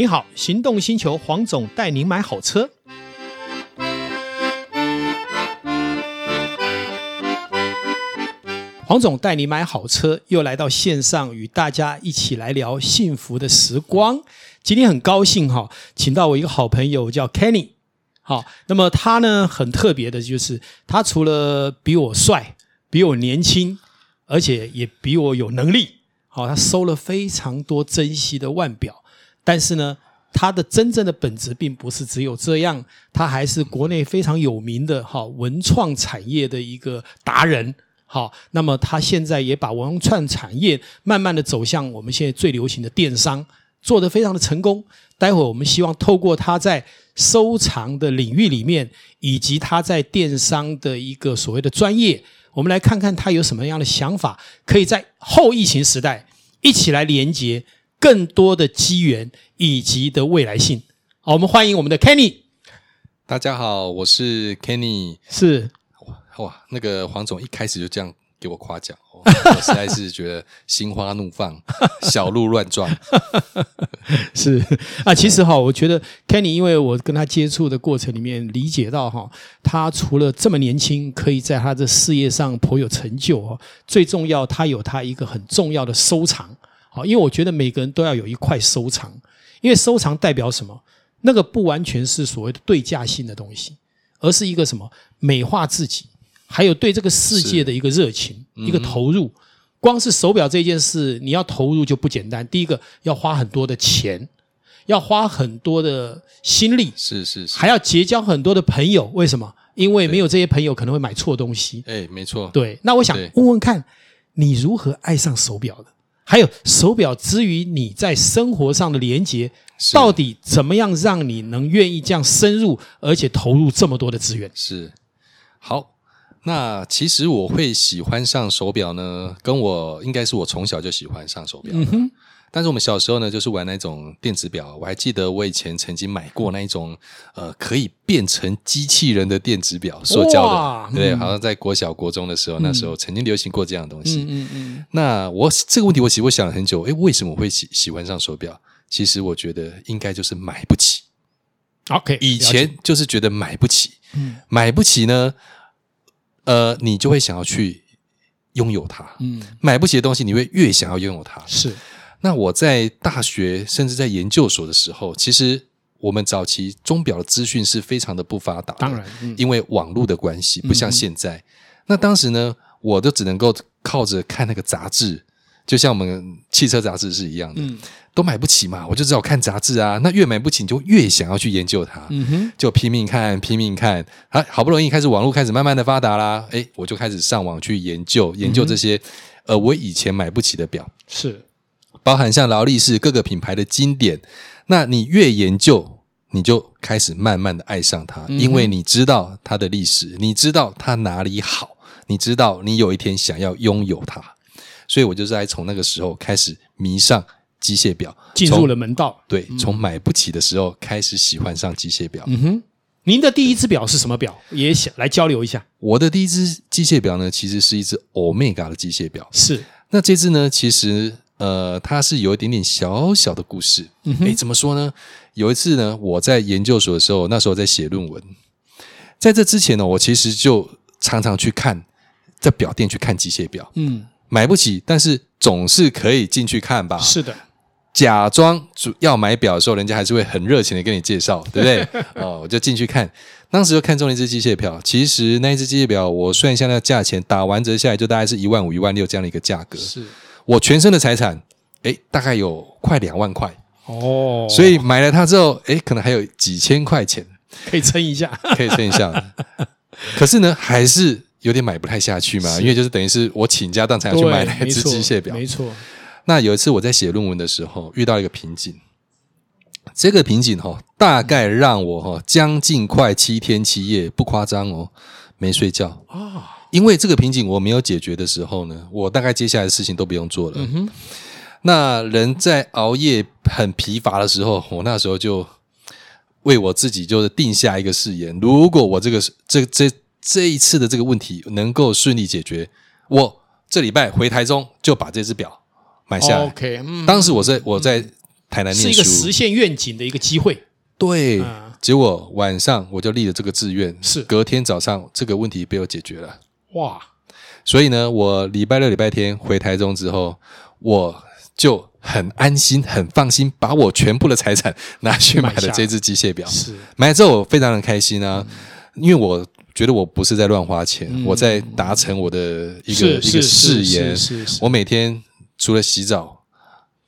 你好，行动星球黄总带您买好车。黄总带你买好车，又来到线上与大家一起来聊幸福的时光。今天很高兴哈，请到我一个好朋友叫 Kenny。好，那么他呢，很特别的就是，他除了比我帅、比我年轻，而且也比我有能力。好，他收了非常多珍稀的腕表。但是呢，他的真正的本质并不是只有这样，他还是国内非常有名的哈文创产业的一个达人。好，那么他现在也把文创产业慢慢的走向我们现在最流行的电商，做得非常的成功。待会儿我们希望透过他在收藏的领域里面，以及他在电商的一个所谓的专业，我们来看看他有什么样的想法，可以在后疫情时代一起来连接。更多的机缘以及的未来性，好，我们欢迎我们的 Kenny。大家好，我是 Kenny。是哇，那个黄总一开始就这样给我夸奖，我实在是觉得心花怒放，小鹿乱撞。是啊，其实哈，我觉得 Kenny，因为我跟他接触的过程里面理解到哈，他除了这么年轻，可以在他的事业上颇有成就哦，最重要，他有他一个很重要的收藏。好，因为我觉得每个人都要有一块收藏，因为收藏代表什么？那个不完全是所谓的对价性的东西，而是一个什么美化自己，还有对这个世界的一个热情、嗯、一个投入。光是手表这件事，你要投入就不简单。第一个要花很多的钱，要花很多的心力，是是是，还要结交很多的朋友。为什么？因为没有这些朋友，可能会买错东西。哎，没错。对，那我想问问看，你如何爱上手表的？还有手表之于你在生活上的连接，到底怎么样让你能愿意这样深入，而且投入这么多的资源？是好，那其实我会喜欢上手表呢，跟我应该是我从小就喜欢上手表。嗯哼。但是我们小时候呢，就是玩那种电子表。我还记得我以前曾经买过那一种，呃，可以变成机器人的电子表，塑胶的，哇对，好像在国小、国中的时候，嗯、那时候曾经流行过这样的东西。嗯嗯，嗯那我这个问题，我其实我想了很久，诶，为什么我会喜喜欢上手表？其实我觉得应该就是买不起。OK，以前就是觉得买不起，嗯，买不起呢，呃，你就会想要去拥有它。嗯，买不起的东西，你会越想要拥有它。是。那我在大学甚至在研究所的时候，其实我们早期钟表的资讯是非常的不发达的，当然，嗯、因为网络的关系，不像现在。嗯、那当时呢，我都只能够靠着看那个杂志，就像我们汽车杂志是一样的，嗯、都买不起嘛，我就只好看杂志啊。那越买不起，你就越想要去研究它，就拼命看，拼命看。啊，好不容易开始网络开始慢慢的发达啦，诶，我就开始上网去研究研究这些，嗯、呃，我以前买不起的表是。包含像劳力士各个品牌的经典，那你越研究，你就开始慢慢的爱上它，因为你知道它的历史，你知道它哪里好，你知道你有一天想要拥有它，所以我就是在从那个时候开始迷上机械表，进入了门道。对，从买不起的时候开始喜欢上机械表。嗯哼，您的第一只表是什么表？也想来交流一下。我的第一只机械表呢，其实是一只 Omega 的机械表。是，那这只呢，其实。呃，它是有一点点小小的故事。嗯怎么说呢？有一次呢，我在研究所的时候，那时候在写论文。在这之前呢，我其实就常常去看，在表店去看机械表。嗯，买不起，但是总是可以进去看吧？是的，假装主要买表的时候，人家还是会很热情的跟你介绍，对不对？哦，我就进去看，当时就看中了一只机械表。其实那一只机械表，我算一下那个价钱，打完折下来就大概是一万五、一万六这样的一个价格。是。我全身的财产，诶，大概有快两万块。哦，所以买了它之后，诶，可能还有几千块钱。可以撑一下，可以撑一下。可是呢，还是有点买不太下去嘛，因为就是等于是我倾家荡产去买了一只机械表，没错。那有一次我在写论文的时候遇到一个瓶颈，这个瓶颈哈、哦，大概让我哈、哦、将近快七天七夜，不夸张哦，没睡觉。啊。哦因为这个瓶颈我没有解决的时候呢，我大概接下来的事情都不用做了。那人在熬夜很疲乏的时候，我那时候就为我自己就是定下一个誓言：如果我这个这这这一次的这个问题能够顺利解决，我这礼拜回台中就把这只表买下来。OK。当时我在我在台南念书，是一个实现愿景的一个机会。对，嗯、结果晚上我就立了这个志愿，是隔天早上这个问题被我解决了。哇！所以呢，我礼拜六、礼拜天回台中之后，我就很安心、很放心，把我全部的财产拿去买了这只机械表。是买了之后，我非常的开心啊，嗯、因为我觉得我不是在乱花钱，嗯、我在达成我的一个一个誓言。我每天除了洗澡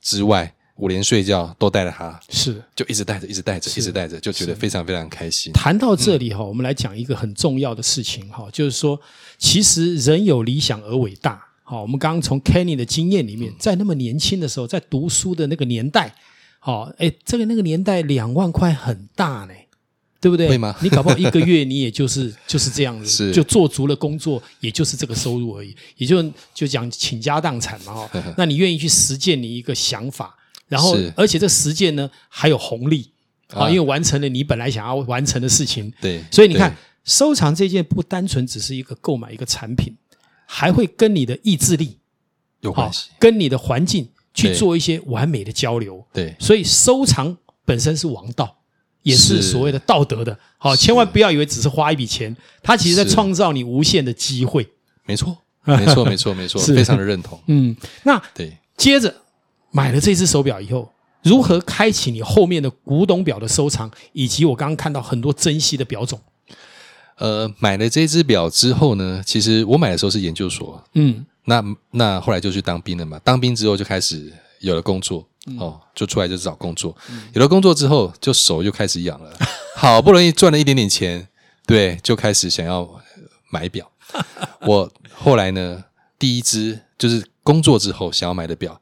之外，我连睡觉都带着它，是就一直带着，一直带着，一直带着，就觉得非常非常开心。谈到这里哈，嗯、我们来讲一个很重要的事情哈，就是说。其实人有理想而伟大。好，我们刚刚从 Kenny 的经验里面，在那么年轻的时候，在读书的那个年代，好，哎，这个那个年代两万块很大呢，对不对？会吗？你搞不好一个月你也就是 就是这样子，是就做足了工作，也就是这个收入而已，也就就讲倾家荡产嘛哈。那你愿意去实践你一个想法，然后而且这实践呢还有红利啊，因为完成了你本来想要完成的事情。对，所以你看。收藏这件不单纯只是一个购买一个产品，还会跟你的意志力有关系，跟你的环境去做一些完美的交流。对，所以收藏本身是王道，也是所谓的道德的。好，千万不要以为只是花一笔钱，它其实在创造你无限的机会。没错，没错，没错，没错，非常的认同。嗯，那对，接着买了这只手表以后，如何开启你后面的古董表的收藏，以及我刚刚看到很多珍稀的表种。呃，买了这只表之后呢，其实我买的时候是研究所，嗯，那那后来就去当兵了嘛。当兵之后就开始有了工作，嗯、哦，就出来就找工作。嗯、有了工作之后，就手就开始痒了。好不容易赚了一点点钱，对，就开始想要买表。我后来呢，第一只就是工作之后想要买的表，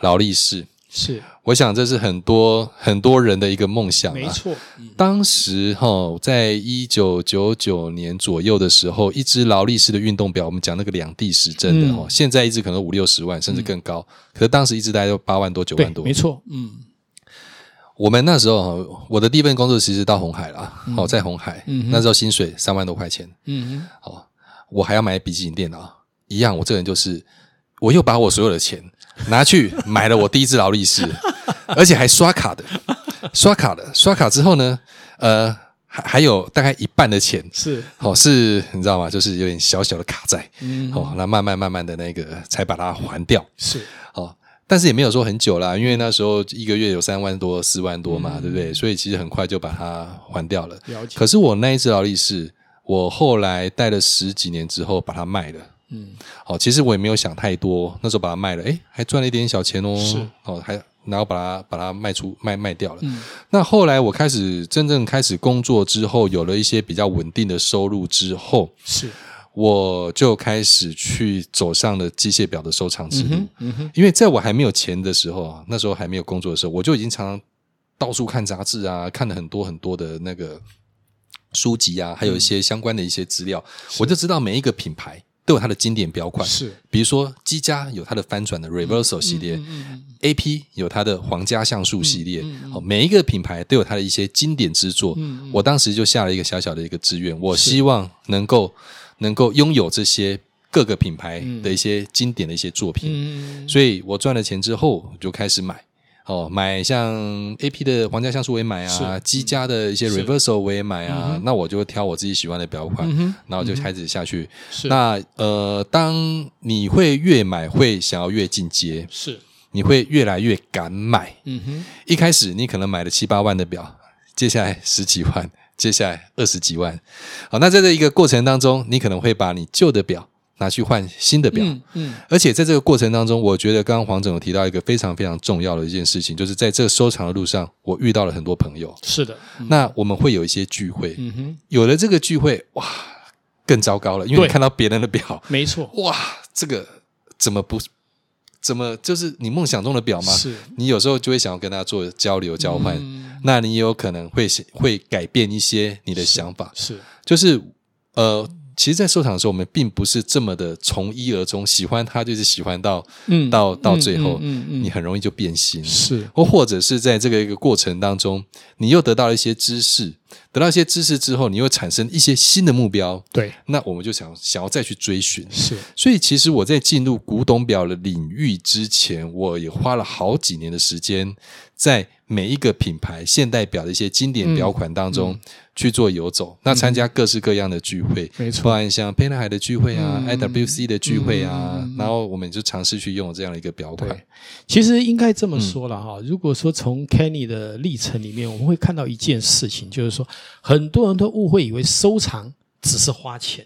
劳力士。是，我想这是很多很多人的一个梦想啊。没错，嗯、当时哈，在一九九九年左右的时候，一只劳力士的运动表，我们讲那个两地时针的哈，嗯、现在一只可能五六十万，甚至更高。嗯、可是当时一只大概就八万多、九万多。没错，嗯。我们那时候哈，我的第一份工作其实到红海了，好、嗯、在红海，嗯、那时候薪水三万多块钱，嗯哼，好，我还要买笔记本电脑，一样，我这个人就是，我又把我所有的钱。拿去买了我第一只劳力士，而且还刷卡的，刷卡的，刷卡之后呢，呃，还还有大概一半的钱是，哦，是你知道吗？就是有点小小的卡债，嗯，哦，那慢慢慢慢的那个才把它还掉，是，哦，但是也没有说很久啦，因为那时候一个月有三万多、四万多嘛，嗯、对不对？所以其实很快就把它还掉了。了解。可是我那一只劳力士，我后来戴了十几年之后把它卖了。嗯，好，其实我也没有想太多，那时候把它卖了，诶，还赚了一点小钱哦。是，哦，还然后把它把它卖出卖卖掉了。嗯，那后来我开始真正开始工作之后，有了一些比较稳定的收入之后，是，我就开始去走上了机械表的收藏之路。嗯哼，因为在我还没有钱的时候啊，那时候还没有工作的时候，我就已经常常到处看杂志啊，看了很多很多的那个书籍啊，还有一些相关的一些资料，嗯，我就知道每一个品牌。都有它的经典表款，是，比如说积家有它的翻转的 Reversal 系列，AP 有它的皇家橡树系列，嗯嗯嗯、每一个品牌都有它的一些经典之作。我当时就下了一个小小的一个志愿，我希望能够能够拥有这些各个品牌的一些经典的一些作品，嗯、所以我赚了钱之后就开始买。哦，买像 AP 的皇家橡树我也买啊，积家的一些 Reversal 我也买啊，那我就挑我自己喜欢的表款，然后就开始下去。那呃，当你会越买会想要越进阶，是，你会越来越敢买。嗯哼，一开始你可能买了七八万的表，接下来十几万，接下来二十几万。好，那在这一个过程当中，你可能会把你旧的表。拿去换新的表，嗯，嗯，而且在这个过程当中，我觉得刚刚黄总有提到一个非常非常重要的一件事情，就是在这个收藏的路上，我遇到了很多朋友。是的，嗯、那我们会有一些聚会，嗯哼，有了这个聚会，哇，更糟糕了，因为你看到别人的表，没错，哇，这个怎么不怎么就是你梦想中的表吗？是，你有时候就会想要跟他做交流交换，嗯、那你也有可能会会改变一些你的想法，是，是。就是呃。其实，在收藏的时候，我们并不是这么的从一而终，喜欢它就是喜欢到，嗯，到到最后，嗯嗯，嗯，嗯，你很容易就变心，是，或或者是在这个一个过程当中，你又得到了一些知识，得到一些知识之后，你又产生一些新的目标，对，那我们就想想要再去追寻，是，所以其实我在进入古董表的领域之前，我也花了好几年的时间在。每一个品牌现代表的一些经典表款当中去做游走，那参加各式各样的聚会，没错，包含像沛纳海的聚会啊、嗯、IWC 的聚会啊、嗯，然后我们就尝试去用这样的一个表款。其实应该这么说了哈、嗯，如果说从 Kenny 的历程里面，我们会看到一件事情，就是说很多人都误会以为收藏只是花钱，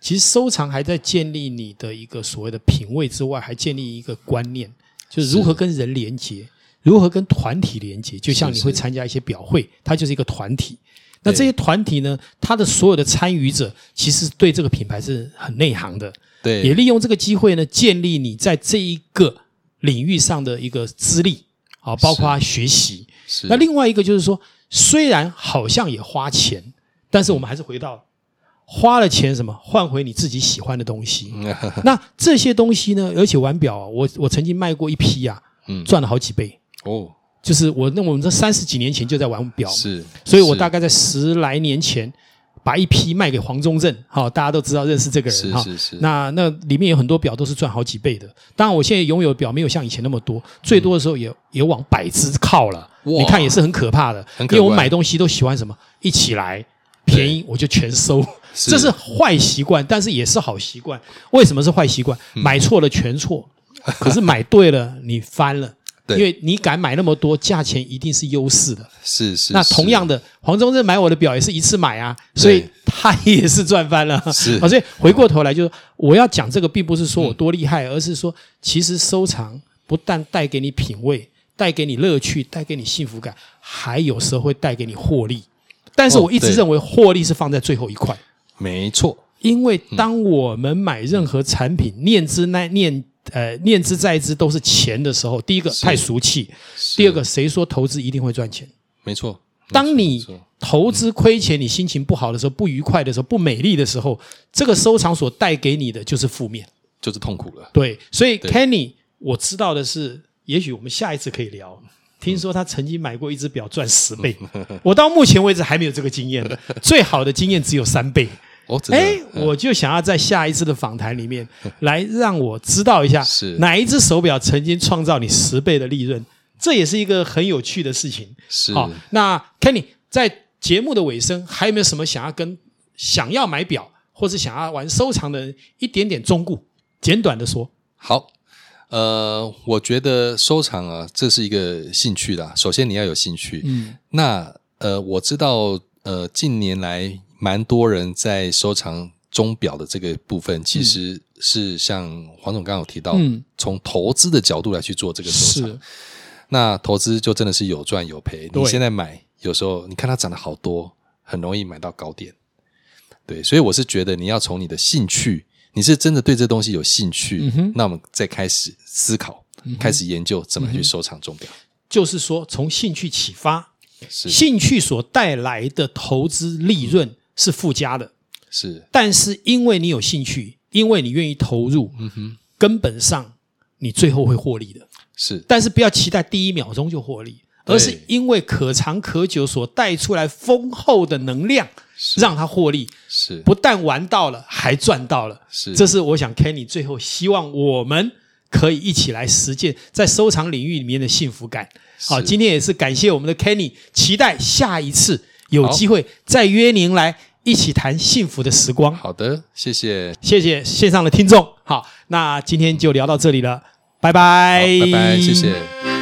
其实收藏还在建立你的一个所谓的品味之外，还建立一个观念，就是如何跟人连接。如何跟团体连接？就像你会参加一些表会，它就是一个团体。那这些团体呢，它的所有的参与者其实对这个品牌是很内行的。对，也利用这个机会呢，建立你在这一个领域上的一个资历啊，包括学习。是。那另外一个就是说，虽然好像也花钱，但是我们还是回到花了钱什么换回你自己喜欢的东西。那这些东西呢，而且玩表啊，我我曾经卖过一批啊，嗯，赚了好几倍。哦，就是我那我们这三十几年前就在玩表，是，所以我大概在十来年前把一批卖给黄宗正，好，大家都知道认识这个人哈。是是是。那那里面有很多表都是赚好几倍的。当然，我现在拥有的表没有像以前那么多，最多的时候也也往百只靠了。你看也是很可怕的，因为我买东西都喜欢什么一起来便宜我就全收，这是坏习惯，但是也是好习惯。为什么是坏习惯？买错了全错，可是买对了你翻了。对，因为你敢买那么多，价钱一定是优势的。是是。那同样的，黄宗正买我的表也是一次买啊，所以他也是赚翻了。是。所以回过头来就是，我要讲这个，并不是说我多厉害，嗯，而是说，其实收藏不但带给你品味，带给你乐趣，带给你幸福感，还有时候会带给你获利。但是我一直认为获利是放在最后一块。哦，没错。因为当我们买任何产品，嗯，念之那念。呃，念之在之都是钱的时候，第一个太俗气，第二个谁说投资一定会赚钱？没错。当你投资亏钱，你心情不好的时候，不愉快的时候，不美丽的时候，这个收藏所带给你的就是负面，就是痛苦了。对，所以 Kenny，我知道的是，也许我们下一次可以聊。听说他曾经买过一只表赚十倍，我到目前为止还没有这个经验，最好的经验只有三倍。哦，哎，我就想要在下一次的访谈里面 来让我知道一下，是哪一只手表曾经创造你十倍的利润，这也是一个很有趣的事情。是，好，那 Kenny 在节目的尾声，还有没有什么想要跟想要买表或是想要玩收藏的人一点点忠告？简短的说，好，呃，我觉得收藏啊，这是一个兴趣啦。首先你要有兴趣，嗯，那呃，我知道，呃，近年来。蛮多人在收藏钟表的这个部分，其实是像黄总刚刚有提到，嗯，从投资的角度来去做这个收藏。那投资就真的是有赚有赔。你现在买，有时候你看它涨得好多，很容易买到高点。对，所以我是觉得你要从你的兴趣，你是真的对这东西有兴趣，嗯、那我们再开始思考，嗯、开始研究怎么去收藏钟表。就是说，从兴趣启发，兴趣所带来的投资利润。是附加的，是，但是因为你有兴趣，因为你愿意投入，嗯哼，根本上你最后会获利的，是。但是不要期待第一秒钟就获利，而是因为可长可久所带出来丰厚的能量，让它获利，是。不但玩到了，还赚到了，是。这是我想 Kenny 最后希望我们可以一起来实践在收藏领域里面的幸福感。好，今天也是感谢我们的 Kenny，期待下一次。有机会再约您来一起谈幸福的时光。好的，谢谢，谢谢线上的听众。好，那今天就聊到这里了，拜拜，拜拜，谢谢。